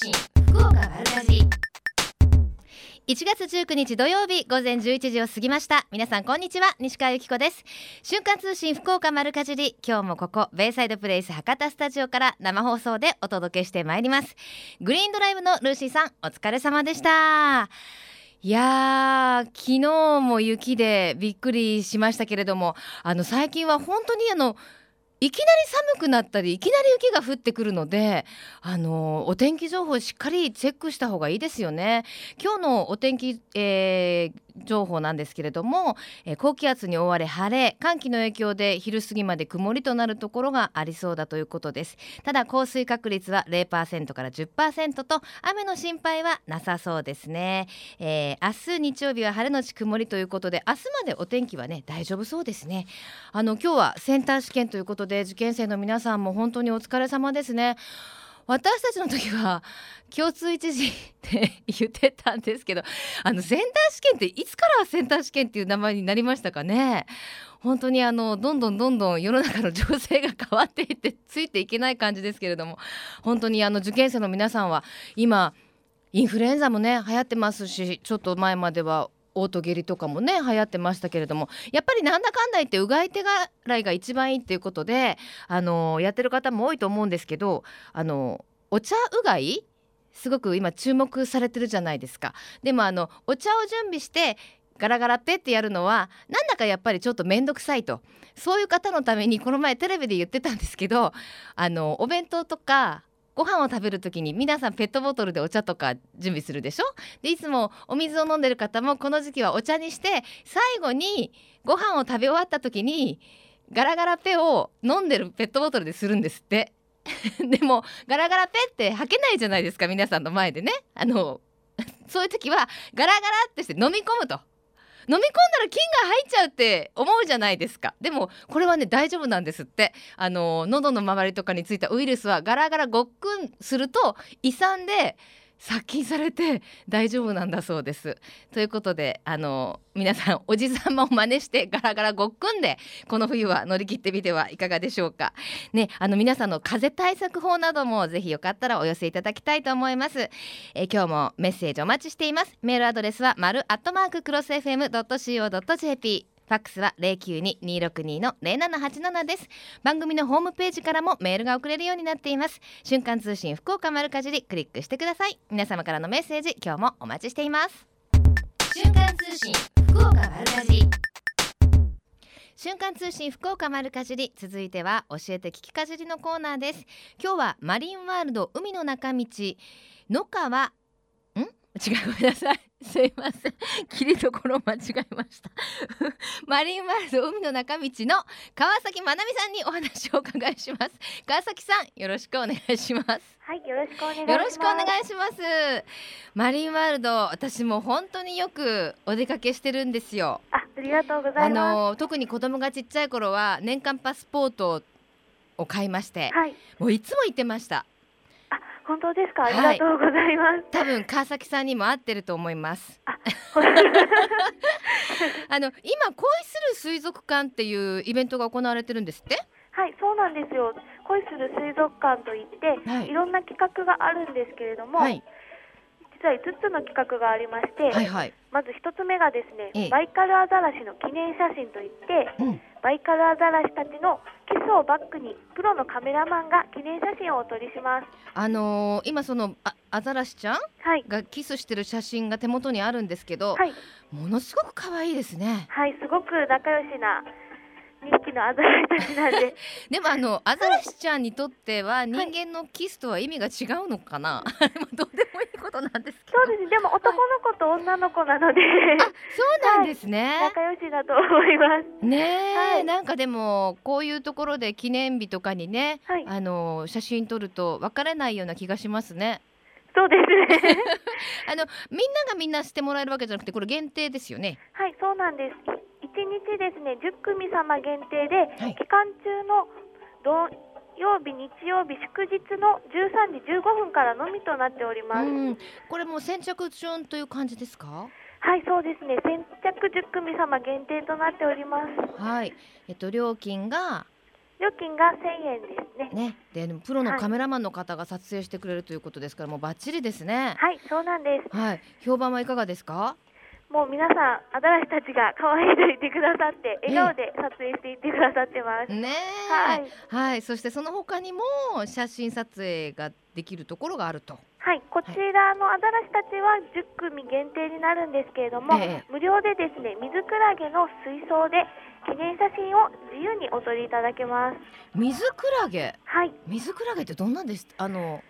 信福岡丸かじ1月19日土曜日午前11時を過ぎました。皆さんこんにちは。西川由紀子です。瞬間通信福岡丸かじり。今日もここベイサイドプレイス博多スタジオから生放送でお届けしてまいります。グリーンドライブのルーシーさんお疲れ様でした。いやー昨日も雪でびっくりしましたけれどもあの最近は本当にあのいきなり寒くなったりいきなり雪が降ってくるのであのお天気情報しっかりチェックした方がいいですよね。今日のお天気、えー、情報なんですけれども、えー、高気圧に覆われ晴れ寒気の影響で昼過ぎまで曇りとなるところがありそうだということです。ただ降水確率は0%から10%と雨の心配はなさそうですね、えー、明日日曜日は晴れのち曇りということで明日までお天気はね大丈夫そうですね。あの今日はセンター試験ということで受験生の皆さんも本当にお疲れ様ですね。私たちの時は共通一時って言ってたんですけどあのセンター試験っていつからセンター試験っていう名前になりましたかね？本当にあのどんどんどんどん世の中の情勢が変わっていってついていけない感じですけれども本当にあの受験生の皆さんは今インフルエンザもね流行ってますしちょっと前まではオート下痢とかもね流行ってましたけれどもやっぱりなんだかんだ言ってうがい手洗いが一番いいっていうことであのやってる方も多いと思うんですけどあのお茶うがいすごく今注目されてるじゃないですか。でもあのお茶を準備してガラガラペってやるのはなんだかやっぱりちょっと面倒くさいとそういう方のためにこの前テレビで言ってたんですけどあのお弁当とかご飯を食べる時に皆さんペットボトルでお茶とか準備するでしょ？でいつもお水を飲んでる方もこの時期はお茶にして最後にご飯を食べ終わった時にガラガラペを飲んでるペットボトルでするんですって。でもガラガラペって吐けないじゃないですか皆さんの前でね。あの そういう時はガラガラってして飲み込むと。飲み込んだら菌が入っちゃうって思うじゃないですか。でもこれはね大丈夫なんですって。あの喉の周りとかについたウイルスはガラガラごっくんすると胃酸で殺菌されて大丈夫なんだそうです。ということであの皆さんおじさまを真似してガラガラごっくんでこの冬は乗り切ってみてはいかがでしょうか。ねあの皆さんの風邪対策法などもぜひよかったらお寄せいただきたいと思います。え今日もメッセージお待ちしています。メールアドレスは丸アットマーククロス FM.co.jp ファックスは零九二二六二の零七八七です。番組のホームページからもメールが送れるようになっています。瞬間通信福岡丸かじりクリックしてください。皆様からのメッセージ今日もお待ちしています。瞬間通信福岡丸かじり。瞬間通信福岡丸かじり続いては教えて聞きかじりのコーナーです。今日はマリンワールド海の中道野川違うごめんなさいすいません。切りどころ間違えました。マリンワールド海の中道の川崎まなみさんにお話をお伺いします。川崎さんよろしくお願いします。はいよろしくお願いします。よろしくお願いします。マリンワールド私も本当によくお出かけしてるんですよ。あありがとうございます。あの特に子供がちっちゃい頃は年間パスポートを買いまして、はい、もういつも行ってました本当ですか？ありがとうございます。多分川崎さんにも合ってると思います。あ の今恋する水族館っていうイベントが行われてるんですって？はい、そうなんですよ。恋する水族館といって、はい、いろんな企画があるんですけれども、はい、実は5つの企画がありまして、はいはい、まず1つ目がですね、ええ、バイカルアザラシの記念写真といって、うん、バイカルアザラシたちのキスをバックにプロのカメラマンが記念写真をお撮りします。あのー、今そのあアザラシちゃん、はい、がキスしてる写真が手元にあるんですけど、はい、ものすごく可愛いですね。はいすごく仲良しな2匹のアザラシたちなんででもあのアザラシちゃんにとっては人間のキスとは意味が違うのかな、はい、どうでもいいことなんですけどそうですでも男の子と女の子なので、あそうなんですね、はい、仲良しだと思いますね、はい、なんかでもこういうところで記念日とかにね、はい、あの写真撮ると別れないような気がしますねそうですねあのみんながみんなしてもらえるわけじゃなくてこれ限定ですよねはいそうなんです日ですね10組様限定で、はい、期間中の土曜日、日曜日、祝日の13時15分からのみとなっております。これも先着順という感じですか？はい、そうですね。先着10組様限定となっております。はい。えっと料金が？料金が1000円ですね。ね、でプロのカメラマンの方が撮影してくれるということですから、はい、もうバッチリですね。はい、そうなんです。はい、評判はいかがですか？もう皆さんアザラシたちが可愛いと言ってくださって笑顔で撮影していってくださってます。ねはい、はい、そしてその他にも写真撮影ができるところがあると。はい、こちらのアザラシたちは10組限定になるんですけれども、え無料でですね水クラゲの水槽で記念写真を自由にお撮りいただけます。水クラゲ。はい。水クラゲってどんなんです？あの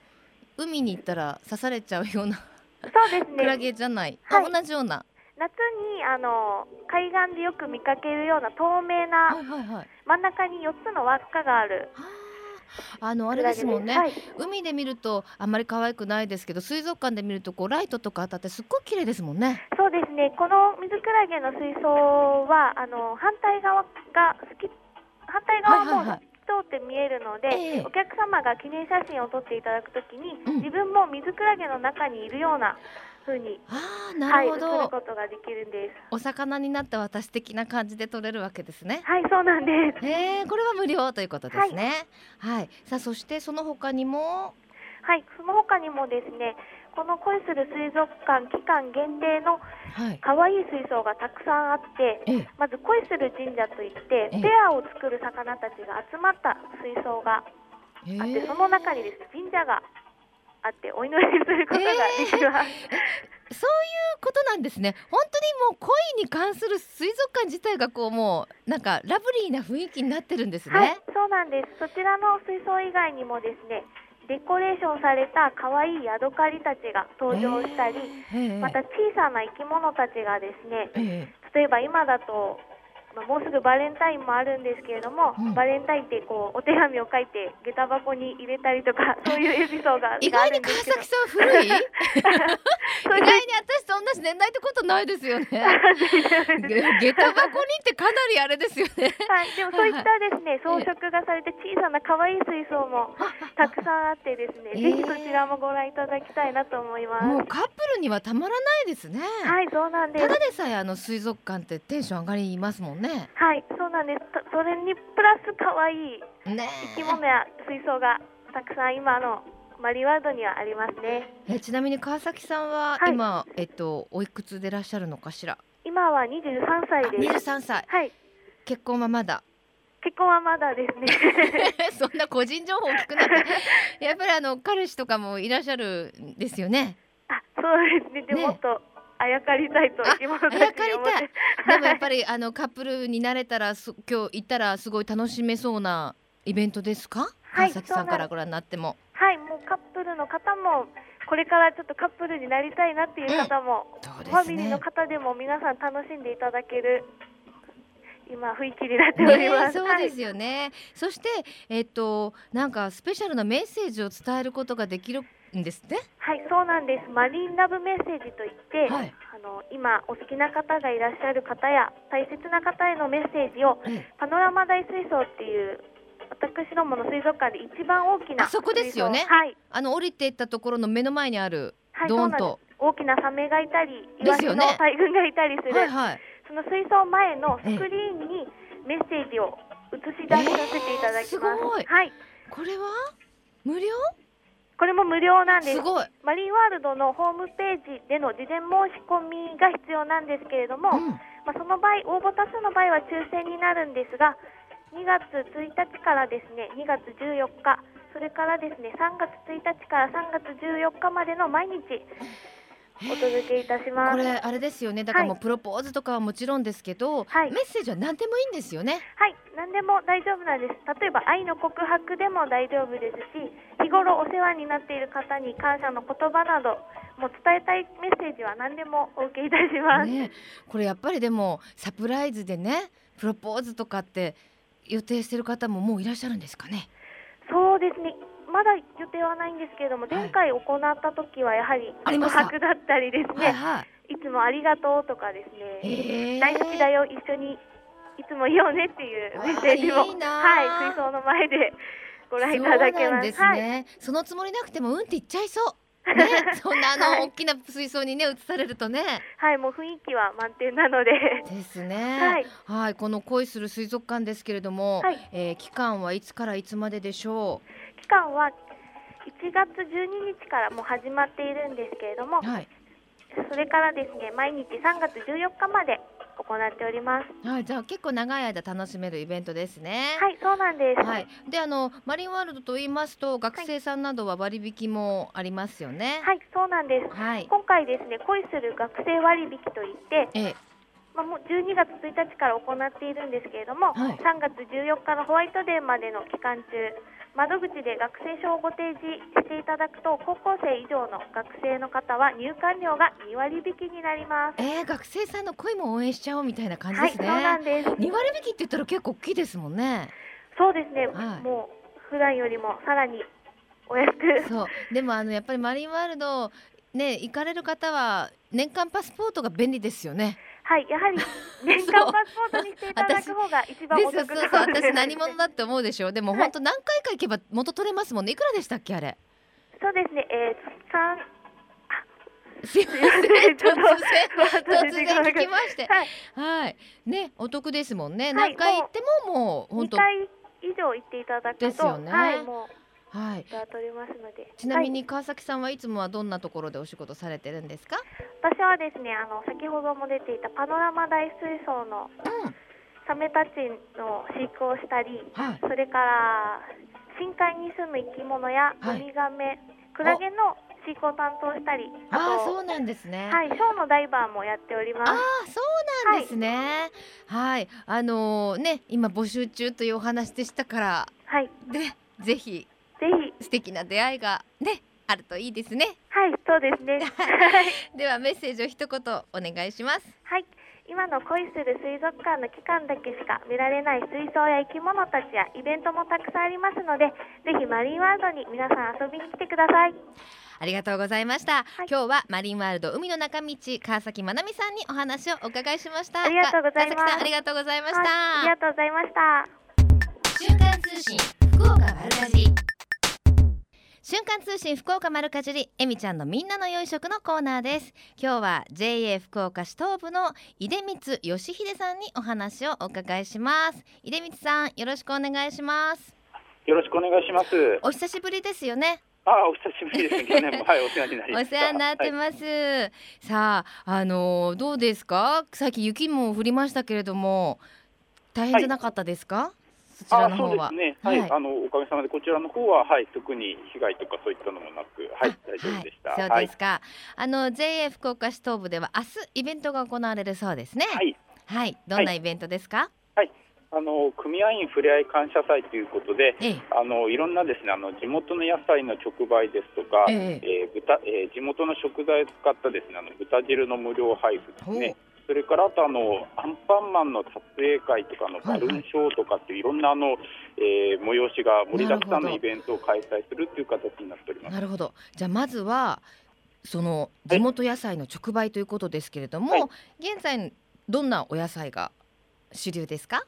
海に行ったら刺されちゃうような。そうですね。クラゲじゃない。はい、同じような。夏にあの海岸でよく見かけるような透明な、はいはいはい、真ん中に4つの輪っかがある。あのあれですもんね、はい、海で見るとあんまり可愛くないですけど水族館で見るとこうライトとか当たってすっごい綺麗ですもんね。そうですね。この水クラゲの水槽はあの反対側が反対側も、はいはいはい通って見えるので、えー、お客様が記念写真を撮っていただくときに、うん、自分も水クラゲの中にいるようなふうに。あなるほど、はい、ることができるんです。お魚になった私的な感じで取れるわけですね。はいそうなんです。えー、これは無料ということですね。はい、はい、さあそしてその他にも？はいその他にもですねこの恋する水族館期間限定の可愛い水槽がたくさんあって、はい、まず恋する神社といってペアを作る魚たちが集まった水槽があって、その中にです神社があってお祈りすることができます、えー、そういうことなんですね。本当にもう恋に関する水族館自体がこうもうなんかラブリーな雰囲気になってるんですね、はい、そうなんです。そちらの水槽以外にもですねデコレーションされた可愛いヤドカリたちが登場したり、えー、また小さな生き物たちがですね、えー、例えば今だとまあ、もうすぐバレンタインもあるんですけれども、うん、バレンタインってこうお手紙を書いて下駄箱に入れたりとか そういうエピソードが意外に川崎さん古い？意外に私と同じ年代ってことないですよね。下駄箱にってかなりあれですよね。はい。でもそういったですね 装飾がされて小さな可愛い水槽もたくさんあってですね、えー、ぜひそちらもご覧いただきたいなと思います。もうカップルにはたまらないですね。はいそうなんです。ただでさえあの水族館ってテンション上がりますもんね。はいそうなんです。それにプラス可愛い生き物や水槽がたくさん今のマリワードにはありますね。えちなみに川崎さんは今、はい、えっとおいくつでいらっしゃるのかしら？今は二十三歳です。二十三歳。はい。結婚はまだ？結婚はまだですね。そんな個人情報を聞くなんて。やっぱりあの彼氏とかもいらっしゃるんですよね。あそうですね。でもっと、あやかりたいと生き物たちに思って。でもやっぱりあのカップルになれたら今日行ったらすごい楽しめそうなイベントですか、はい、川崎さんからご覧になっても。はいもうカップルの方もこれからちょっとカップルになりたいなっていう方も、うんね、ファミリーの方でも皆さん楽しんでいただける今雰囲気になっております。ね、そうですよね。はい、そしてえっとなんかスペシャルなメッセージを伝えることができるんですね。はい、そうなんです。マリンラブメッセージといって、はい、あの今お好きな方がいらっしゃる方や大切な方へのメッセージを、パノラマ大水槽っていう私どもの水族館で一番大きなそこですよね。はい。あの降りていったところの目の前にある、はい、ドーンと大きなサメがいたり、イワシの大群がいたりする、はいはい、その水槽前のスクリーンにメッセージを映し出させていただきます。えー、はい。これは無料？これも無料なんです。すマリンワールドのホームページでの事前申し込みが必要なんですけれども、うん、まあ、その場合、応募多数の場合は抽選になるんですが、2月1日からですね、2月14日、それからですね、3月1日から3月14日までの毎日、お届けいたします。これあれですよね。だからもうプロポーズとかはもちろんですけど、はい、メッセージは何でもいいんですよね。はい、何でも大丈夫なんです。例えば愛の告白でも大丈夫ですし、日頃お世話になっている方に感謝の言葉など、もう伝えたいメッセージは何でもお受けいたします。ね、これやっぱりでもサプライズでね、プロポーズとかって予定してる方ももういらっしゃるんですかね？そうですね。まだ予定はないんですけれども、前回行った時はやはり告白だったりですね、はいはい、いつもありがとうとかですね、大好きだよ、一緒にいつもいようねっていうメッセージも、いいはい、水槽の前でご覧いただけます。すね、はい、そのつもりなくてもうんって言っちゃいそう。ね、そんなあの、はい、大きな水槽にね移されるとね。はい、もう雰囲気は満点なので。ですね。はい、はい、この恋する水族館ですけれども、はい、えー、期間はいつからいつまででしょう？期間は1月12日からもう始まっているんですけれども、はい、それからですね毎日3月14日まで行っております。はい、じゃあ結構長い間楽しめるイベントですね。はい、そうなんです。はい。で、あのマリンワールドと言いますと学生さんなどは割引もありますよね。はい、そうなんです。はい。今回ですね、恋する学生割引といって、ええ、まあ、もう12月1日から行っているんですけれども、はい、3月14日のホワイトデーまでの期間中窓口で学生証をご提示していただくと高校生以上の学生の方は入館料が2割引きになります。えー、学生さんの声も応援しちゃおうみたいな感じですね。はい、そうなんです。2割引きって言ったら結構大きいですもんね。そうですね。はい、もう普段よりもさらにお安く。そう。でもあのやっぱりマリンワールドね行かれる方は年間パスポートが便利ですよね。はい、やはり 年間パスポートにしていただく方が一番お得そうそう私何者だって思うでしょう。でも本当何回か行けば元取れますもんね。いくらでしたっけあれ？そうですね。えー、三すいません突然突然聞きまして、はい、はい、ねお得ですもんね。何回行ってももう本当2回以上行っていただくとですよね。はい、もうはい、取りますのでちなみに川崎さんはいつもはどんなところでお仕事されてるんですか？私はですねあの先ほども出ていたパノラマ大水槽のサメたちの飼育をしたり、はい、それから深海に住む生き物やウミガメ、クラゲの飼育を担当したりああそうなんですね。はいショーのダイバーもやっております。あそうなんですね。はい、はい、あのー、ね今募集中というお話でしたからはい。でぜひ素敵な出会いがねあるといいですね。はいそうですね。ではメッセージを一言お願いします。はい。今の恋する水族館の期間だけしか見られない水槽や生き物たちやイベントもたくさんありますのでぜひマリンワールドに皆さん遊びに来てください。ありがとうございました、はい、今日はマリンワールド海の中道川崎まなみさんにお話をお伺いしました。ありがとうございます。ありがとうございました、ありがとうございました。瞬間通信福岡丸かじ瞬間通信福岡丸かじりえみちゃんのみんなの良い食のコーナーです今日は JA 福岡市東部の出光義秀さんにお話をお伺いします出光さんよろしくお願いしますよろしくお願いしますお久しぶりですよねあお久しぶりです。去年もはいお世話になりお世話になってます。はい、さああのどうですか？最近雪も降りましたけれども大変じゃなかったですか？はいそちらの方は。ね、はい、はい、あのおかげさまでこちらの方ははい特に被害とかそういったのもなく、はい大丈夫でした。そうですか。はい、あの JA 福岡市東部では明日イベントが行われるそうですね。はい。はい、どんなイベントですか？はい。あの組合員ふれあい感謝祭ということで、ええ、あのいろんなですねあの地元の野菜の直売ですとか、えええー、豚えー、地元の食材を使ったですねあの豚汁の無料配布ですね。それからあとあのアンパンマンの撮影会とかのバルーンショーとかっていろんなあの、えー、催しが盛りだくさんのイベントを開催するという形になっております。なるほど。じゃあまずはその地元野菜の直売ということですけれども、はい、現在どんなお野菜が主流ですか？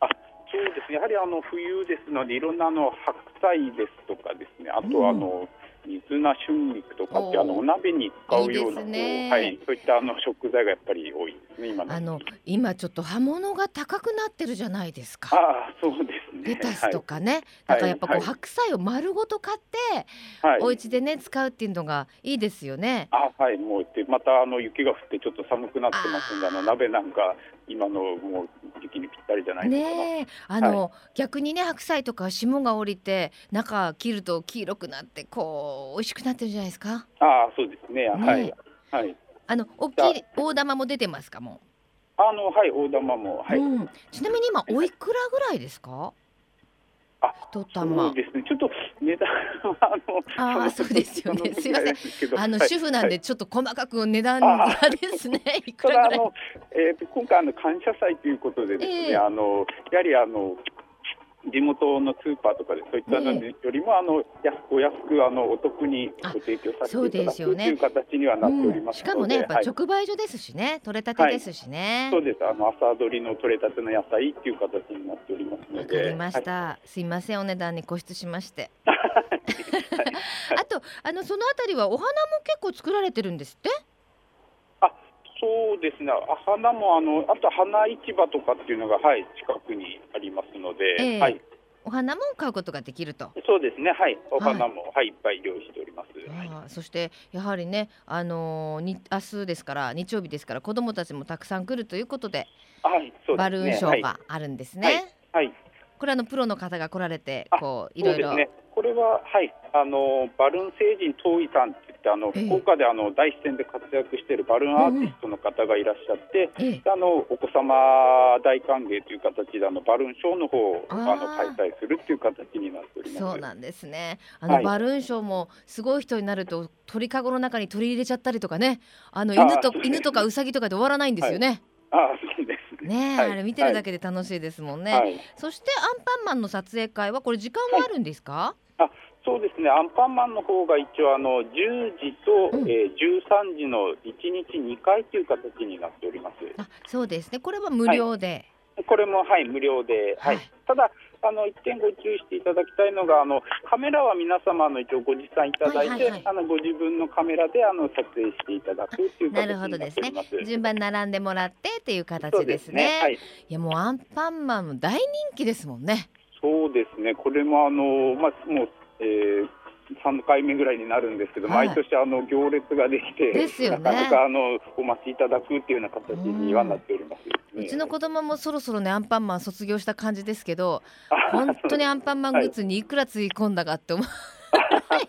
あ、そうですね。やはりあの冬ですのでいろんなあの白菜ですとかですね。あとあの、うん水菜春菊とかってあのお鍋に使うような、ね、はい、そういったあの食材がやっぱり多いですね今あの今ちょっと葉物が高くなってるじゃないですか。あそうですね。レタスとかね、はい、だからやっぱこう、はい、白菜を丸ごと買って、はい、お家でね使うっていうのがいいですよね。あはい。もうでまたあの雪が降ってちょっと寒くなってますんであの鍋なんか今のもう時期にぴったりじゃないですかねあの、はい、逆にね白菜とか霜が降りて中切ると黄色くなってこう美味しくなってるじゃないですか。ああそうですね、ね、はい。はい。あの大きい大玉も出てますかもあのはい大玉もはい、うん、ちなみに今おいくらぐらいですか？あ、一玉。ですね。ちょっと値段はあの。あそうですよね。すみません。あの、主婦なんでちょっと細かく値段がですね。いくらぐらい。えっ、今回あの感謝祭ということでですね、えー、あのやはりあの地元のスーパーとかでそういったのよりも、あの安お安くあのお得にご提供させていただくという形にはなっております、しかもねやっぱ直売所ですしね、はい、取れたてですしね、そうです。あの朝取りの取れたての野菜っていう形になっておりますので。わかりました、すいませんお値段に固執しまして。あとあのそのあたりはお花も結構作られてるんですって？あそうですね花もあのあと花市場とかっていうのがはい近くにありますので、えー、はいお花も買うことができると。そうですね。はい。お花も、はい、はい、いっぱい用意しております。はい、そしてやはりね、あのー、に明日ですから日曜日ですから子どもたちもたくさん来るということで、はい、ね、バルーンショーがあるんですね。はい。はい、これあのプロの方が来られてこういろいろ。ね。これははいあのバルーン星人東井さんって言ってあの、福岡であの第一線で活躍しているバルーンアーティストの方がいらっしゃって、えあのお子様大歓迎という形であのバルーンショーの方をあの開催するっていう形になっております。そうなんですね。あの、はい、バルーンショーもすごい人になると鳥かごの中に取り入れちゃったりとかね、あの犬と犬とかウサギとかで終わらないんですよね。はい、あそうですね、はい、あれ見てるだけで楽しいですもんね、はい、そしてアンパンマンの撮影会はこれ時間はあるんですか、あそうですね、アンパンマンの方が一応あの10時と、うん、えー、13時の1日2回という形になっております。あそうですね、これは無料で。はい、これもはい無料で、はい、はい、ただあの一点ご注意していただきたいのがあのカメラは皆様の一応ご持参いただいて、はいはいはい、あのご自分のカメラであの撮影していただくというなるほどですね。順番並んでもらってっていう形ですね、ね。はい、いやもうアンパンマンも大人気ですもんね。そうですね。これもあのまあもうえー、3回目ぐらいになるんですけど、はい、毎年あの行列ができて、ですよね、なかなかあのお待ちいただくっていうような形にはなっております、ね、うちの子供もそろそろねアンパンマン卒業した感じですけど本当にアンパンマングッズにいくらつぎ込んだかって思う。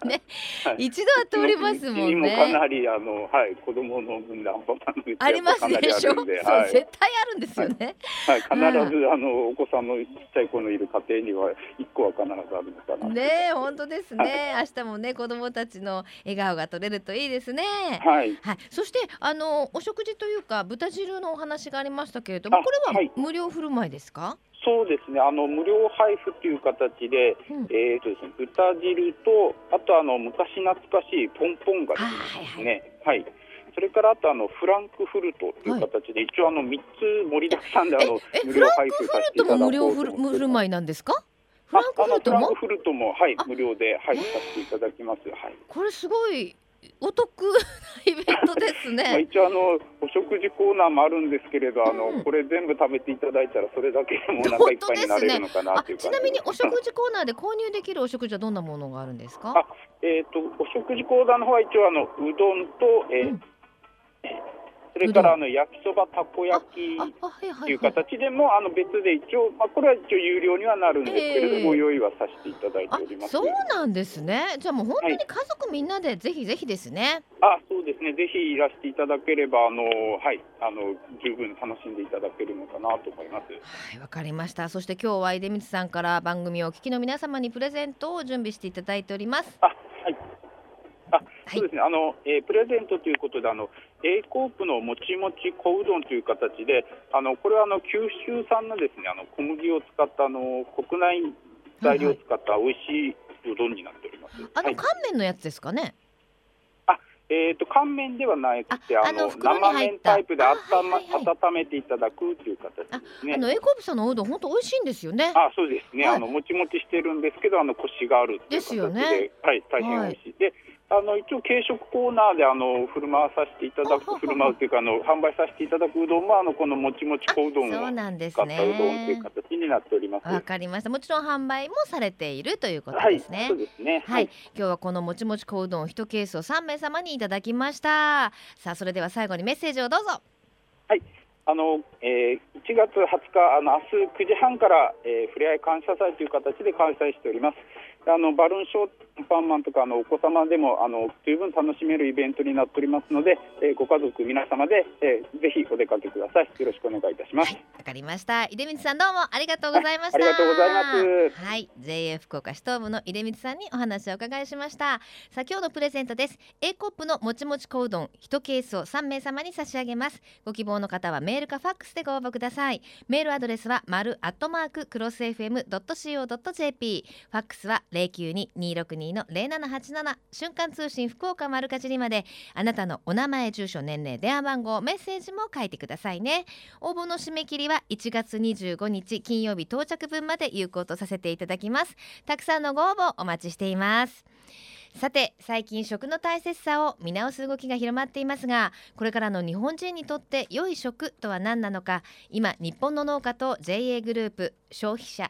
ね、はい、一度は通りますもんね。かなりあのはい子供の分でアンパンマングッズありますでしょ？そう、はい、絶対あるんですよね。はい、必ずあのお子さんのちっちゃい子のいる家庭には一個は必ずあるのかな。ね本当ですね。明日もね子供たちの笑顔が取れるといいですね。はい。はい。そしてあのお食事というか豚汁のお話がありましたけれども、これは無料振る舞いですか？そうですね。あの無料配布という形で、うん、えーとですね、豚汁とあとあの昔懐かしいポンポンがですね、はい、はい、それからあとあのフランクフルトという形で、はい、一応あの3つ盛りだくさんであの無料配布させていただこうと無料振る舞いなんですか？フランクフルトもフルトもはい無料で配布させていただきます。はい。これすごいお得なイベントですね。まあ、一応あのお食事コーナーもあるんですけれど、あの、うん、これ全部食べていただいたらそれだけでもお腹いっぱいになれるのかなっていう、ね、ちなみにお食事コーナーで購入できるお食事はどんなものがあるんですか？あ、えっ、ー、とお食事コーナーの方は一応あのうどんと、えー、うんそれからあの焼きそばたこ焼きという形でもあの別で一応、まあ、これは一応有料にはなるんですけれども、ご用意はさせていただいております。そうなんですね。じゃあもう本当に家族みんなでぜひぜひですね、はい、あそうですね。ぜひいらしていただければあのはい。あの十分楽しんでいただけるのかなと思います。はいわかりました。そして今日は出光さんから番組をお聞きの皆様にプレゼントを準備していただいております。あそうですね、あのえー、プレゼントということで、あの A コープのもちもち小うどんという形で、あのこれはあの九州産のですねあの小麦を使ったあの国内材料を使った美味しいうどんになっております。あの乾麺のやつですかね？あ、えっ、ー、と乾麺ではなくて、あの生麺タイプで温,、ま、温めていただくという形ですね。あの A コープさんのうどん本当美味しいんですよね。あ、そうですね。はい、あのもちもちしてるんですけど、あのコシがあるですよね。はい、大変美味しい。で。あの一応、軽食コーナーであの振る舞わさせていただく、振る舞うというかあの、販売させていただくうどんもあのこのもちもち小うどんを使ったうどんという形になっております。わ、かりました。もちろん販売もされているということですね。はい、そうですね。はい、今日はこのもちもち小うどん一ケースを三名様にいただきました。さあ、それでは最後にメッセージをどうぞ。はい。あのえー、1月20日、あの明日9時半から、えー、ふれあい感謝祭という形で開催しております。あのバルーンショーパンマンとかあのお子様でもあの十分楽しめるイベントになっておりますので、えー、ご家族皆様で、えー、ぜひお出かけください。よろしくお願いいたします。わ、はい、かりました。井出光さんどうもありがとうございました、はい、ありがとうございます。はい。JA 福岡市東部の井出光さんにお話を伺いしました。先ほどプレゼントです。A コップのもちもち小うどん1ケースを三名様に差し上げます。ご希望の方はメールかファックスでご応募ください。メールアドレスは丸アットマーククロス FM.co.jp ファックスは0 092262-0787瞬間通信福岡丸かじりまであなたのお名前住所年齢電話番号メッセージも書いてくださいね。応募の締め切りは1月25日金曜日到着分まで有効とさせていただきます。たくさんのご応募お待ちしています。さて最近食の大切さを見直す動きが広まっていますがこれからの日本人にとって良い食とは何なのか今日本の農家と JA グループ消費者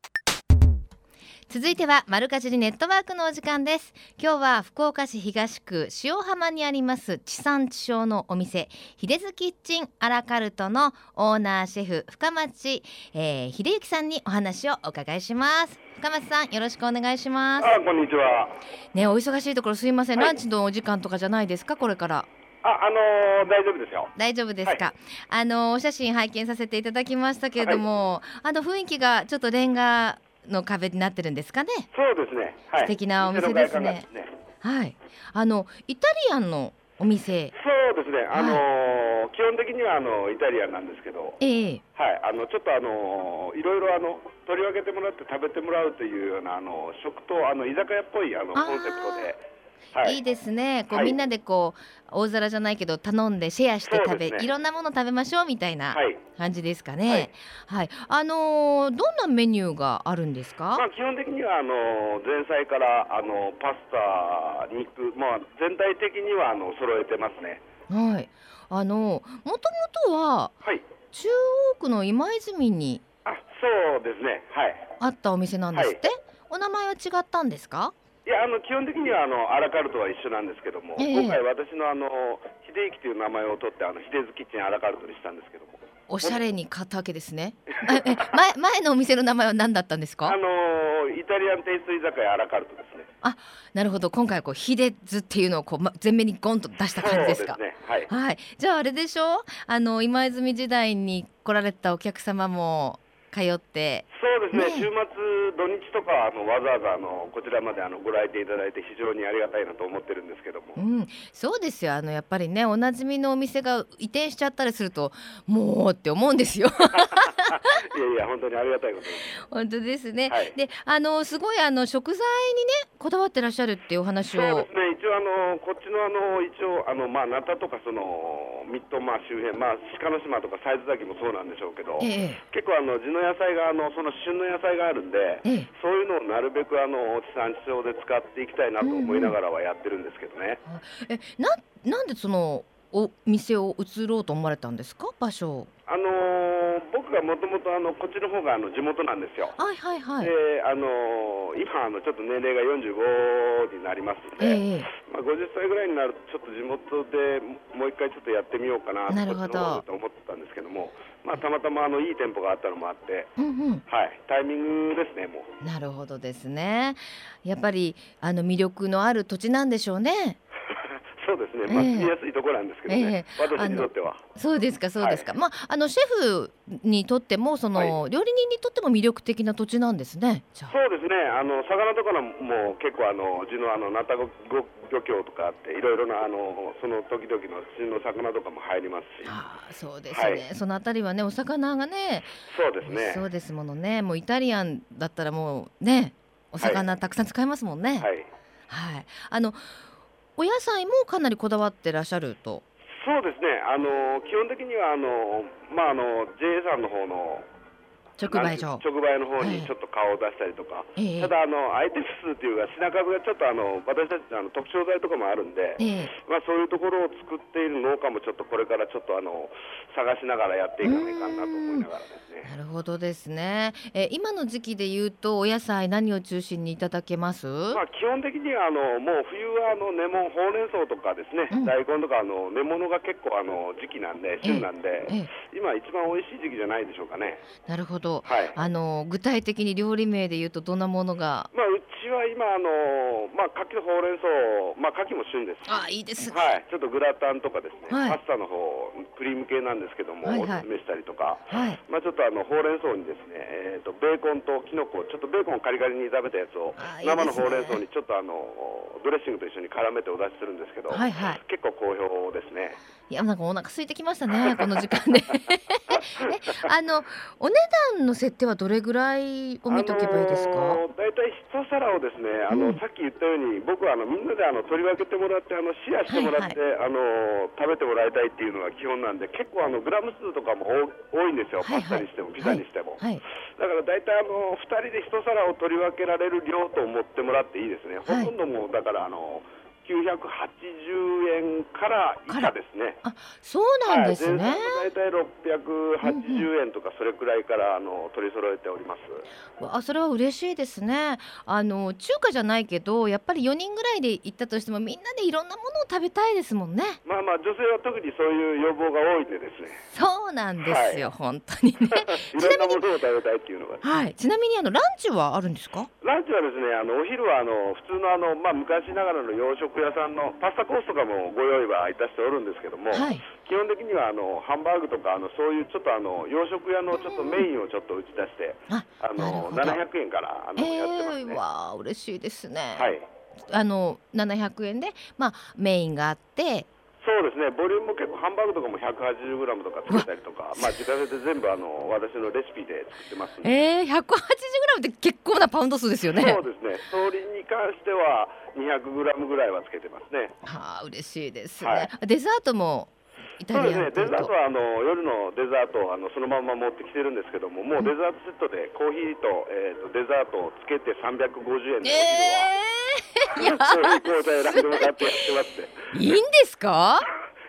続いては丸かじりネットワークのお時間です。今日は福岡市東区塩浜にあります地産地消のお店秀津キッチンアラカルトのオーナーシェフ深町、えー、秀幸さんにお話をお伺いします。深町さんよろしくお願いします。あこんにちは。ねお忙しいところすいません、はい、ランチのお時間とかじゃないですか？これから。あ、あのー、大丈夫ですよ。大丈夫ですか？はい、あのー、お写真拝見させていただきましたけれども、はい、あの雰囲気がちょっとレンガの壁になってるんですかね？そうですね。はい、素敵なお店ですね。ねはい。あのイタリアンのお店。そうですね。あのーはい、基本的にはあのイタリアンなんですけど。ええはい。あのちょっとあのいろいろあの取り分けてもらって食べてもらうというようなあの食とあの居酒屋っぽいあのコンセプトで。はい、いいですね。こう、はい、みんなでこう大皿じゃないけど頼んでシェアして食べ、ね、いろんなもの食べましょうみたいな感じですかね。はい、はい、あのー、どんなメニューがあるんですか？まあ基本的にはあの前菜からあのパスタ肉まあ全体的にはあの揃えてますね。はい。あのもともとは、はい、中央区の今泉にあそうですね。はい。あったお店なんですって、はい、お名前は違ったんですか？いやあの基本的にはあのアラカルトは一緒なんですけども、えー、今回私のあの秀幸という名前を取ってあの秀津キッチンアラカルトにしたんですけども。おしゃれに買ったわけですね。前前のお店の名前は何だったんですか？あのイタリアンテイスト居酒屋アラカルトですね。あなるほど。今回はこう秀津っていうのをこう、ま、前面にゴンと出した感じですか？ね。はい、はい、じゃああれでしょ？あの今泉時代に来られたお客様も通って。そうですね、ね、週末土日とかあのわざわざあのこちらまであのご来店いただいて非常にありがたいなと思ってるんですけども、うん、そうですよ。あのやっぱりねおなじみのお店が移転しちゃったりするともうって思うんですよ。いやいや本当にありがたいことです。本当ですね、はい、であのすごいあの食材にねこだわってらっしゃるっていうお話を。そうですね一応あのこっちのあの一応あのまあナタとかそのミッドまあ周辺まあ鹿の島とかサイズ崎もそうなんでしょうけど、ええ、結構あの地の野菜があのその旬の野菜があるんで、ええ、そういうのをなるべくあの地産地消で使っていきたいなと思いながらはやってるんですけどね。うんうん、えななんでそのお店を移ろうと思われたんですか？場所あのー、僕がもともとあのこっちの方があの地元なんですよ。はいはいはい。で、あのー、今あのちょっと年齢が45になりますので、えー、まあ50歳ぐらいになるとちょっと地元でもう一回ちょっとやってみようかななるほどと思ってたんですけども、まあたまたまあのいい店舗があったのもあって、うんうん、はいタイミングですねもう。なるほどですね。やっぱりあの魅力のある土地なんでしょうね。そうですね、まあ、住みやすいところなんですけどね、えー、私にとっては。そうですか、そうですか、はい、まあ、あのシェフにとっても、その、はい、料理人にとっても魅力的な土地なんですね。そうですね、あの魚とかのも結構あの地のあのナタゴ漁協とかあって、いろいろなあのその時々の地の魚とかも入りますし。あそうですね、はい、そのあたりはね、お魚がね。そうですね。そうですものね、もうイタリアンだったらもうね、お魚たくさん使いますもんね。はい。はい、あの。お野菜もかなりこだわってらっしゃると。そうですね。あの基本的にはあのまああの JA さんの方の直売所直売の方にちょっと顔を出したりとか、えー、ただあの相手数っていうか品数がちょっとあの私たちあの特徴材とかもあるんで、えー、まあそういうところを作っている農家もちょっとこれからちょっとあの探しながらやっていかないかなと思いながらですね。なるほどですね。え今の時期で言うとお野菜何を中心にいただけます？まあ基本的にはあのもう冬はあの根もほうれん草とかですね、うん、大根とかあの根物が結構あの時期なんで旬なんで、今一番美味しい時期じゃないでしょうかね。なるほど。はい。あの具体的に料理名で言うとどんなものが？まあうちは今あのまあ牡蠣のほうれん草、まあ牡蠣も旬です。あいいです、ね、はい。ちょっとグラタンとかですね、はい、パスタの方クリーム系なんですけども、はいはい、おすすめしたりとか、はい、まあちょっとあのほうれん草にですね、えっ、ー、とベーコンとキノコちょっとベーコンをカリカリに炒めたやつを生のほうれん草にちょっとあのドレッシングと一緒に絡めてお出しするんですけど、はいはい、結構好評ですね。いやなんかお腹空いてきましたねこの時間 であのお値段の設定はどれぐらいを見とけばいいですか？大体一皿をですねあの、うん、さっき言ったように僕はあのみんなであの取り分けてもらってあのシェアしてもらって、はいはい、あの食べてもらいたいっていうのが基本なんで結構あのグラム数とかも多いんですよ、パスタにしてもピザにしても、はいはい、だから大体あの2人で一皿を取り分けられる量と思ってもらっていいですね、ほとんどもだからあの980円から以下ですね。あ、そうなんですね。大体680円とかそれくらいからあの取り揃えております。あ、それは嬉しいですね。あの中華じゃないけど、やっぱり4人ぐらいで行ったとしてもみんなでいろんなものを食べたいですもんね。まあまあ女性は特にそういう要望が多いんでですね。そうなんですよ、はい、本当にね。いろんなものを食べたいっていうのが。はい。ちなみにあのランチはあるんですか？ランチはですね、あのお昼はあの普通のあのまあ昔ながらの洋食屋さんのパスタコースとかもご用意はいたしておるんですけども、はい、基本的にはあのハンバーグとかあのそういうちょっとあの洋食屋のちょっとメインをちょっと打ち出して、あの700円からあの、やってますね。わ嬉しいですね。はい。あの700円でまあメインがあって。そうですね、ボリュームも結構、ハンバーグとかも 180g とかつけたりとか、まあ、自家製で全部あの私のレシピで作ってますえー、180g って結構なパウンド数ですよね。そうですね、総理に関しては、200グラムぐらいはつけてますね。はあ、嬉しいですね。はい、デザートもそうですね、デザートはあの夜のデザートをあのそのまま持ってきてるんですけども、もうデザートセットでコーヒーと,、えーと、デザートをつけて350円で、えー、そういう状態でもらってやってますいいんですか？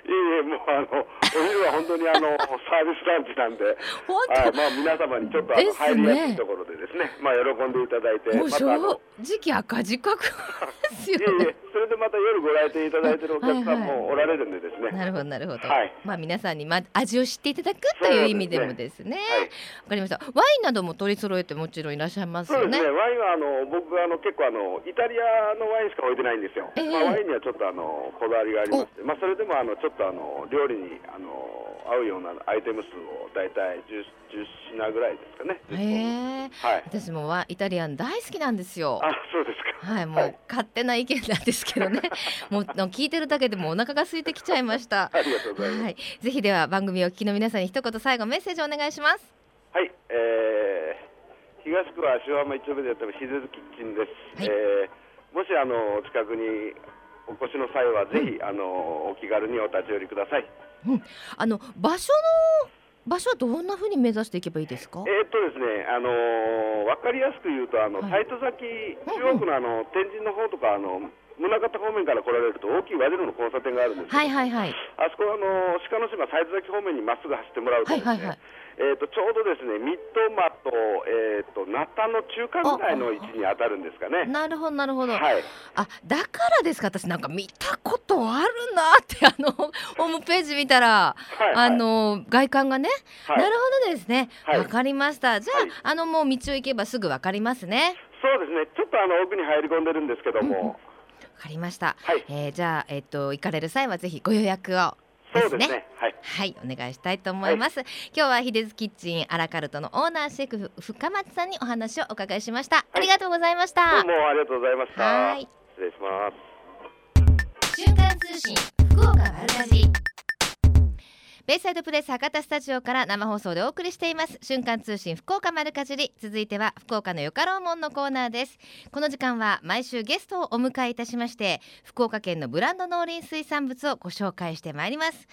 いえいえ、もうあのお昼は本当にあのサービスランチなんで、はい、まあ皆様にちょっとあの、入りやすいところでですね、まあ喜んでいただいて、もう正直赤字覚ですよね。いえいえ、それでまた夜ご来店いただいてるお客さんもおられるんでですね。なるほどなるほど。はい、まあ皆さんにま味を知っていただくという意味でもですね。わ、ね、はい、かりました。ワインなども取り揃えてもちろんいらっしゃいますよね。ねワインはあの僕あの結構あのイタリアのワインしか置いてないんですよ。えー、まあワインにはちょっとあのこだわりがありまして、まあそれでもあのちょっとあの料理にあの合うようなアイテム数を大体 10, 10品ぐらいですかね。へはい、私もはイタリアン大好きなんですよ。あそうですか。はい、もう勝手な意見なんですけどね。もう聞いてるだけでもお腹が空いてきちゃいました。ありがとうございます。はい、ぜひでは番組をお聞きの皆さんに一言最後メッセージお願いします。はい、えー、東区は塩浜一丁目でやってるしずキッチンです。はい、えー、もしあの近くにお越しの際はぜひ、うん、あのお気軽にお立ち寄りください。うん、あの場所の場所はどんなふうに目指していけばいいですか？えー、っとですね、あのー、分かりやすく言うとあの、はい、サイト先中央区のあの天神の方とかあの宗像方面から来られると大きい和白の交差点があるんですはいはいはい。あそこはあの鹿の島サイト先方面にまっすぐ走ってもらうとですね。はいはいはいえーと、ちょうどですねミッドマと,、えーと、ナタの中間ぐらいの位置に当たるんですかね。なるほどなるほど。はい、あだからですか？私なんか見たことあるなって あのホームページ見たら、はいはい、あの外観がね、はい、なるほどですね。わ、はい、かりました。じゃあ、あのもう道を行けばすぐわかりますね。そうですね。ちょっとあの奥に入り込んでるんですけども。うんうん。わかりました。はい、えー、じゃあえっ、と行かれる際はぜひご予約をですね。すねはい、はい、お願いしたいと思います。はい、今日はヒデズキッチンアラカルトのオーナーシェフ深松さんにお話をお伺いしました。はい、ありがとうございました。どうもありがとうございました。はい、失礼します。瞬間通信福岡丸かじ。ベイサイドプレス博多スタジオから生放送でお送りしています。瞬間通信福岡丸かじり。続いては福岡のよかろうもんのコーナーです。この時間は毎週ゲストをお迎えいたしまして福岡県のブランド農林水産物をご紹介してまいります。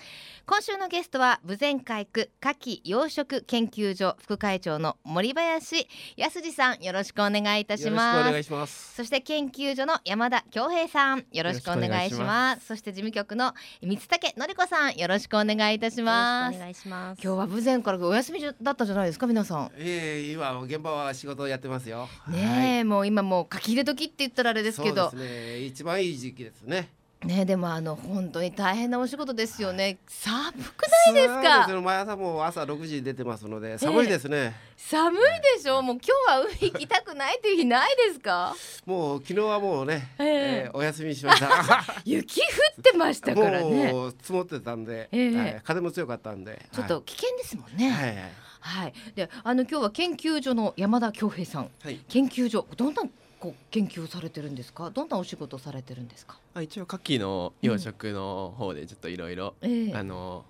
今週のゲストは武前海区牡蠣養殖研究所副会長の森林。康二さんよろしくお願いいたします。そして研究所の山田恭平さんよろしくお願いします。そして事務局の三竹のり子さんよろしくお願いいたしますお願いします。今日は武前からお休みだったじゃないですか皆さん。ええー、今現場は仕事をやってますよ。ねえ、はい、もう今もう書き入れ時って言ったらあれですけど。そうですね。一番いい時期ですねねでもあの本当に大変なお仕事ですよね。寒くないですか？毎朝も朝六時出てますので寒いですね、えー、寒いでしょもう今日は海行きたくないという日ないですか？もう昨日はもうね、えー、えー、お休みしました。雪降ってましたからね。もう積もってたんで、えー、はい、風も強かったんでちょっと危険ですもんね、はい、はい。はい、であの今日は研究所の山田恭平さん、はい、研究所どんなこう研究されてるんですか？どんなお仕事されてるんですか？あ一応牡蠣の養殖の方でちょっといろいろあの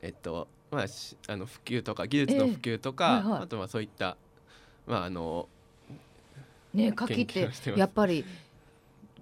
えっとまああの普及とか技術の普及とか、えーはいはい、あとはそういったまああのね牡蠣ってやっぱり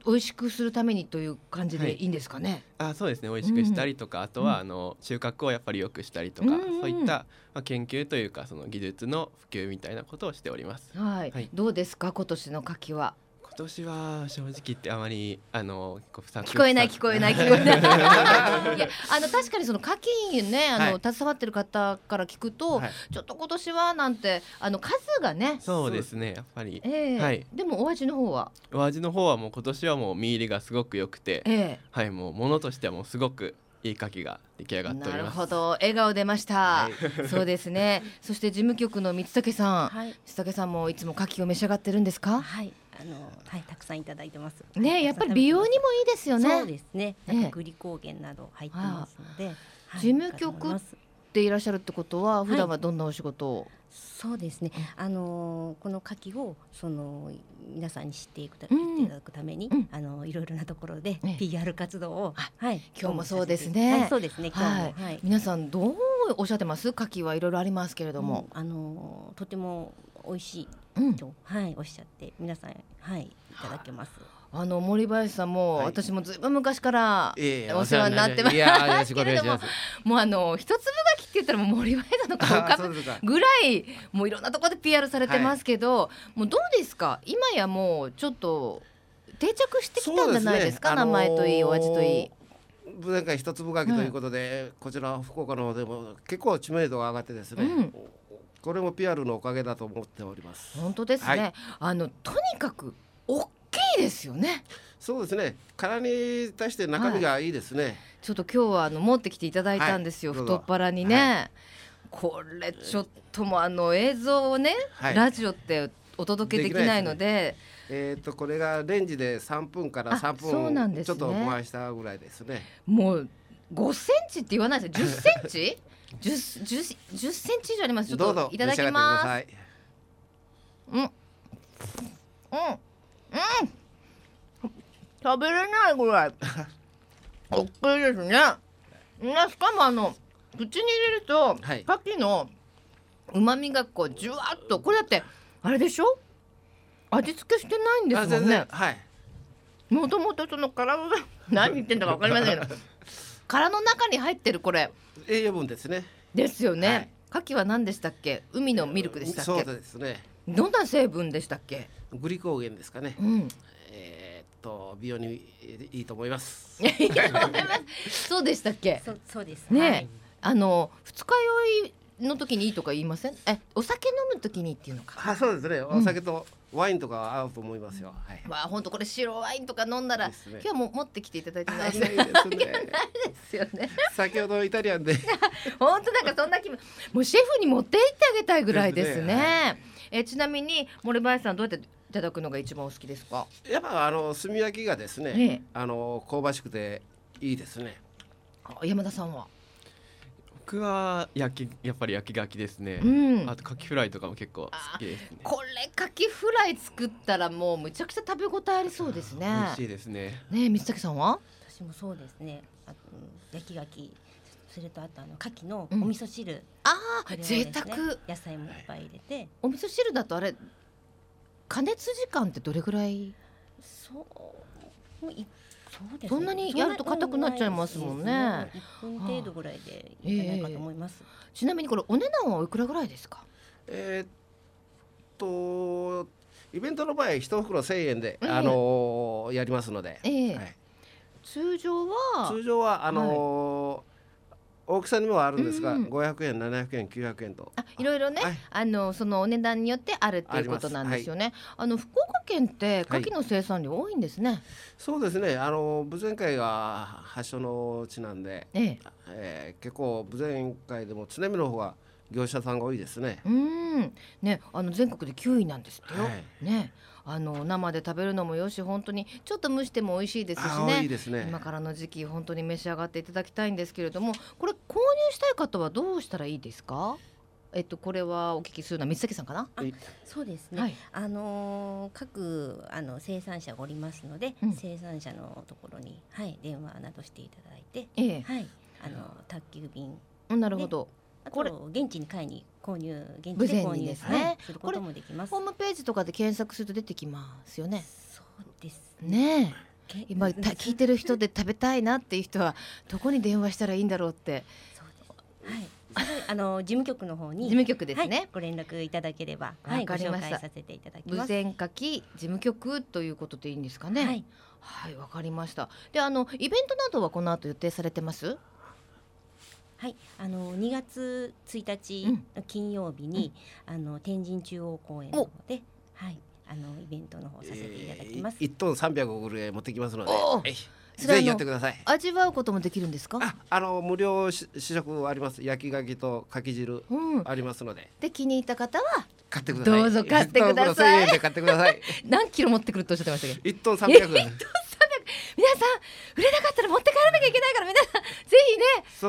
美味しくするためにという感じでい。いんですかね？はい、あそうですね。美味しくしたりとか、うん、あとはあの収穫をやっぱり良くしたりとか、うん、そういった、まあ、研究というかその技術の普及みたいなことをしております。はい、はい、どうですか？今年の牡蠣は。今年は正直言ってあまりあの聞こえない聞こえない聞こえない。いやあの確かにその課金ねあの、はい、携わってる方から聞くと、はい、ちょっと今年はなんてあの数がねそうですねやっぱり、えー、はい、でもお味の方は？お味の方はもう今年はもう見入りがすごく良くて、えー、はいもうものとしてはもうすごくいい牡蠣が出来上がっております。なるほど。笑顔出ました、はい、そうですね。そして事務局の三竹さん、はい、三竹さんもいつも牡蠣を召し上がってるんですか？はいあのはいたくさんいただいてます。ねやっぱり美容にもいいですよね。そうですね。なんかグリコーゲンなど入ってますので、事務局でいらっしゃるってことは普段はどんなお仕事を、そうですね。あのこの牡蠣をその皆さんに知っていくた、いただくために、あのいろいろなところで PR 活動を、はい、今日もそうですね。そうですね。はい。皆さんどうおっしゃってます？牡蠣はいろいろありますけれども、あのとても美味しいと、はいおっしゃって皆さんはいいただけます。あの森林さんも、はい、私もずいぶん昔からお世話になってます。けれどももうあの一粒柿って言ったらもう森林さんの顔かぶぐらいもういろんなところで PR されてますけど、はい、もうどうですか？今やもうちょっと定着してきたんじゃないですか、ね、名前といいお味といい。前回一粒柿ということで、うん、こちら福岡の方でも結構知名度が上がってですね、うん、これも PR のおかげだと思っております。本当ですね、はい、あのとにかく大きいですよね。そうですね。殻に対して中身がい。いですね、はい、ちょっと今日はあの持ってきていただいたんですよ、はい、太っ腹にね、これちょっともあの映像をね、ラジオってお届けできないので。えっ、ー、とこれがレンジで3分から3分、ね、ちょっと回したぐらいですね。もう5センチって言わないですよ。10センチ？十十十センチ以上あります。ちょっといただきます。うん。うん。うん。食べれないぐらい。大 きいですね。しかもあの口に入れると、はい、牡蠣の旨味がこうじゅわっとこれだってあれでしょ？味付けしてないんですもんね。はい。もともとその体 何言ってんだかわかりませんけど 殻の中に入ってるこれ栄養分ですね。ですよね、はい、牡蠣は何でしたっけ？海のミルクでしたっけ？そうですね。どんな成分でしたっけ？グリコーゲンですかね、うん、えー、っと美容にいいと思います。そうでしたっけ？そそうです。ね、はい、あの二日酔いの時にいいとか言いません？えお酒飲む時にっていうのかあそうですねお酒と、ワインとか合うと思いますよ。はい。わあ本当これ白ワインとか飲んだら、ね、今日も持ってきていただいてないですね。ですよね。先ほどイタリアンで。本当なんかそんな気分。もうシェフに持って行ってあげたいぐらいですね。すねはい、えちなみに森林さんどうやっていただくのが一番お好きですか？やっぱあの炭焼きがですね、ねあの香ばしくていいですね。山田さんは？僕は焼きやっぱり焼き牡蠣ですね、うん、あと牡蠣フライとかも結構好きですね。これ牡蠣フライ作ったらもうむちゃくちゃ食べ応えありそうですね。美味しいですね。ね水竹さんは？私もそうですね。あ焼き牡蠣それとあとあの牡蠣のお味噌汁、うん、ああ、ね、贅沢。野菜もいっぱい入れて。お味噌汁だとあれ加熱時間ってどれぐらい？そうもうそうです、そんなにやると硬くなっちゃいますもんね。一、分程度ぐらいでいいんじゃないかと思います、え。ー、ちなみにこれお値段はいくらぐらいですか？えー、っとイベントの場合一袋千円で、えー、あのー、やりますので、えーはい、通常は？通常はあのーはい大きさにもあるんですが、うん、500円700円900円と。あいろいろね、はい、あのそのお値段によってあるっていうことなんですよね。あはい、あの福岡県って牡蠣の生産量多いんですね、はい、そうですね。あの豊前会が発祥の地なんで、ええ。えー、結構豊前会でも津波の方が業者さんが多いですね。うん。ねあの全国で9位なんですってよ、ねあの生で食べるのもよし本当にちょっと蒸しても美味しいですしね。いいですね。今からの時期本当に召し上がっていただきたいんですけれどもこれ購入したい方はどうしたらいいですか？えっと、これはお聞きするのは三崎さんかな？そうですね。はい、あのー、各あの生産者がおりますので、うん、生産者のところにはい電話などしていただいて、ええ、はい。あの宅急便。なるほど。これ現地に買いに購入現地で購入ですね、はい、することもできます。ホームページとかで検索すると出てきますよね。そうですね。今聞いてる人で食べたいなっていう人はどこに電話したらいいんだろうって。はい。あの事務局の方に事務局ですね、はい、ご連絡いただければ、はい、ご紹介させていただきます。無前書き事務局ということでいいんですかね。はい、はい、わかりました。で、あのイベントなどはこの後予定されてます？はい、あの2月1日金曜日に、うん、あの天神中央公園の方で、はい、あのイベントの方させていただきます。一、えー、トン三百グル持ってきますので。ぜひやってください。味わうこともできるんですか？あ、あの無料試食あります。焼き牡蠣と牡蠣汁ありますので。うん、で気に入った方は買ってください。どうぞ買ってください。何キロ持ってくるとおっしゃってましたけ？ど。一トン三百。皆さん売れなかったら持って帰らなきゃいけないから皆さんぜひね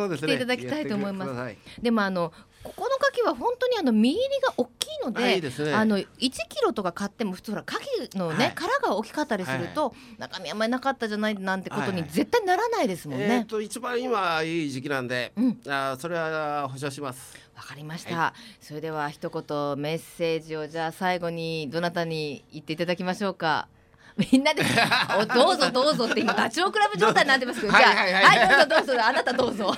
ね。来ていただきたいと思います。でもあのここの牡蠣は本当にあの身入りが大きいので、ね、あの1キロとか買っても普通ほら牡蠣のね、はい、殻が大きかったりすると、はい、中身あんまりなかったじゃないなんてことに絶対ならないですもんね。はい、えー、と一番今いい時期なんで、うん、あそれは保証します。わかりました、はい、それでは一言メッセージをじゃあ最後にどなたに言っていただきましょうか？みんなでおどうぞどうぞって今ダチョウ倶楽部状態になってますけどじゃあはいどうぞどうぞあなたどうぞ。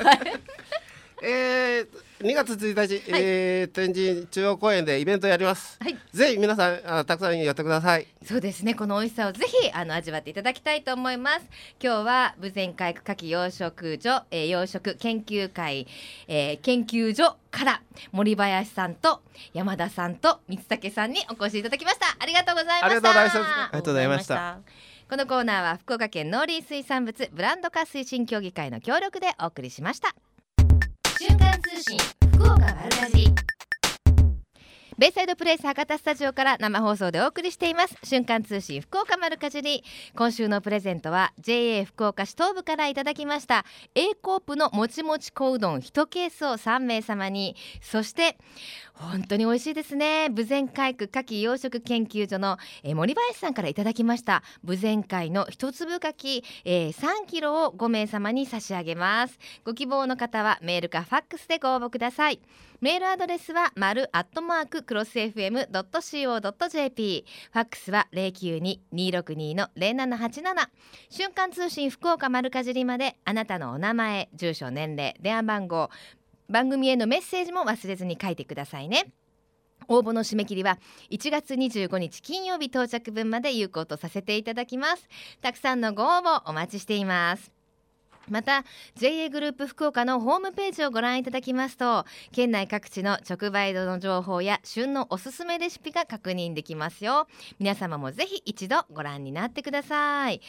えー、2月1日、はい、えー、天神中央公園でイベントやります、はい、ぜひ皆さんあたくさん寄ってください。そうですね。この美味しさをぜひあの味わっていただきたいと思います。今日は豊前海区牡蠣養殖所、えー、養殖研究会、えー、研究所から森林さんと山田さんと三武さんにお越しいただきました。ありがとうございました。ありがとうございました。ありがとうございました。このコーナーは福岡県農林水産物ブランド化推進協議会の協力でお送りしました瞬間通信福岡丸かじりベイサイドプレイス博多スタジオから生放送でお送りしています。瞬間通信福岡丸かじり。今週のプレゼントは JA 福岡市東部からいただきました。A コープのもちもち小うどん1ケースを3名様に。そして本当に美味しいですね。豊前海区牡蠣養殖研究所の、森林さんからいただきました。豊前海の一粒牡蠣、えー、3キロを5名様に差し上げます。ご希望の方はメールかファックスでご応募ください。メールアドレスは丸アットマーククロス FM.co.jp ファックスは092-262の0787瞬間通信福岡丸かじりまであなたのお名前住所年齢電話番号番組へのメッセージも忘れずに書いてくださいね。応募の締め切りは1月25日金曜日到着分まで有効とさせていただきます。たくさんのご応募お待ちしています。また JA グループ福岡のホームページをご覧いただきますと県内各地の直売所の情報や旬のおすすめレシピが確認できますよ。皆様もぜひ一度ご覧になってください。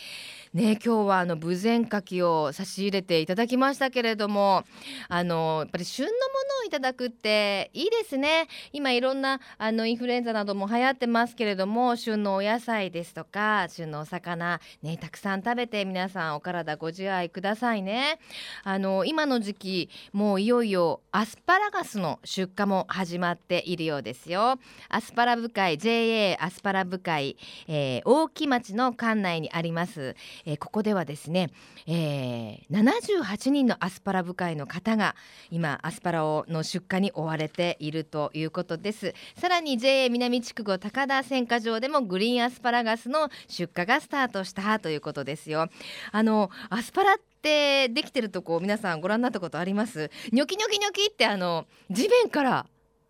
ね今日はあの豊前牡蠣を差し入れていただきましたけれどもあのやっぱり旬のものをいただくっていいですね。今いろんなあのインフルエンザなども流行ってますけれども旬のお野菜ですとか旬のお魚ねたくさん食べて皆さんお体ご自愛ください。さいね。あの今の時期もういよいよアスパラガスの出荷も始まっているようですよ。アスパラ部会 JA アスパラ部会、えー、大木町の館内にあります、えー、ここではですね、えー、78人のアスパラ部会の方が今アスパラをの出荷に追われているということです。さらに JA 南筑後高田選果場でもグリーンアスパラガスの出荷がスタートしたということですよ。あのアスパラってできてるとこ皆さんご覧になったことあります？ニョキニョキニョキってあの地面から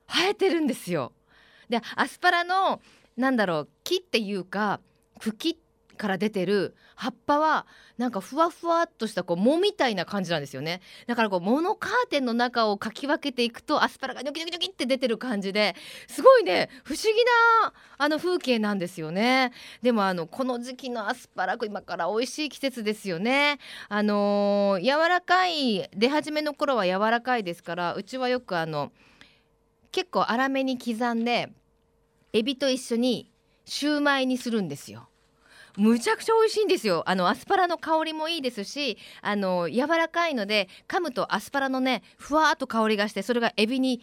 生えてるんですよ。でアスパラのなんだろう木っていうか茎から出てる葉っぱはなんかふわふわっとしたこう藻みたいな感じなんですよね。だからこう藻のカーテンの中をかき分けていくとアスパラがニョキニョキニョキって出てる感じですごいね不思議なあの風景なんですよね。でもあのこの時期のアスパラ今から美味しい季節ですよね。あのー、柔らかい出始めの頃は柔らかいですからうちはよくあの結構粗めに刻んでエビと一緒にシューマイにするんですよ。むちゃくちゃ美味しいんですよ。あのアスパラの香りもいいですしあの柔らかいので噛むとアスパラのねふわっと香りがしてそれがエビに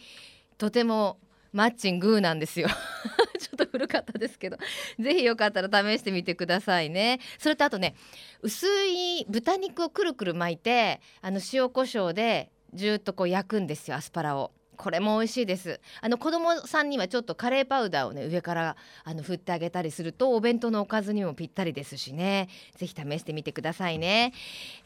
とてもマッチングなんですよ。ちょっと古かったですけど。ぜひよかったら試してみてくださいね。それとあとね薄い豚肉をくるくる巻いてあの塩コショウでじゅーっとこう焼くんですよアスパラを。これも美味しいです。あの子供さんにはちょっとカレーパウダーをね上からあの振ってあげたりするとお弁当のおかずにもぴったりですしね。ぜひ試してみてくださいね、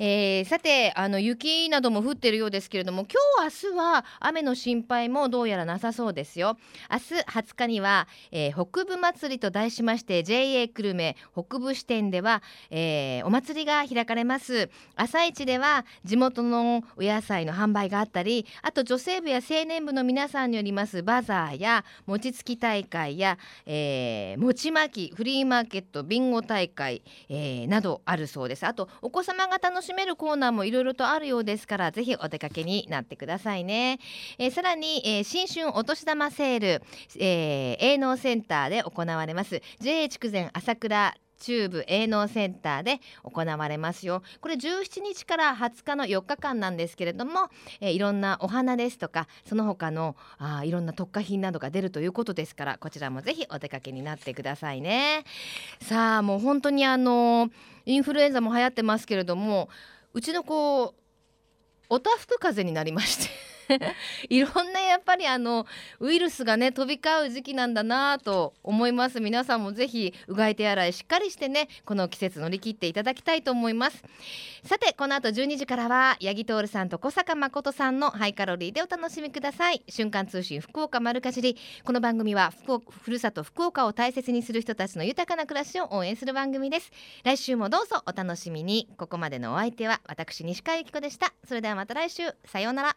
えー、さてあの雪なども降ってるようですけれども今日明日は雨の心配もどうやらなさそうですよ。明日20日には、えー、北部祭りと題しまして JA 久留米北部支店では、えー、お祭りが開かれます。朝市では地元のお野菜の販売があったりあと女性部や青年部の皆さんによりますバザーや餅つき大会や、えー、餅巻きフリーマーケットビンゴ大会、えー、などあるそうです。あとお子様が楽しめるコーナーもいろいろとあるようですからぜひお出かけになってくださいね、えー、さらに、えー、新春お年玉セール、えー、営農センターで行われます。JA 筑前朝倉中部営農センターで行われますよ。これ17日から20日の4日間なんですけれども、えー、いろんなお花ですとかその他のあいろんな特化品などが出るということですからこちらもぜひお出かけになってくださいね。さあもう本当にあのインフルエンザも流行ってますけれどもうちの子おたふく風邪になりまして。いろんなやっぱりあのウイルスがね飛び交う時期なんだなと思います。皆さんもぜひうがい手洗いしっかりしてねこの季節乗り切っていただきたいと思います。さてこの後12時からは八木徹さんと小坂誠さんのハイカロリーでお楽しみください。瞬間通信福岡丸かじりこの番組は福ふるさと福岡を大切にする人たちの豊かな暮らしを応援する番組です。来週もどうぞお楽しみに。ここまでのお相手は私西川由紀子でした。それではまた来週さようなら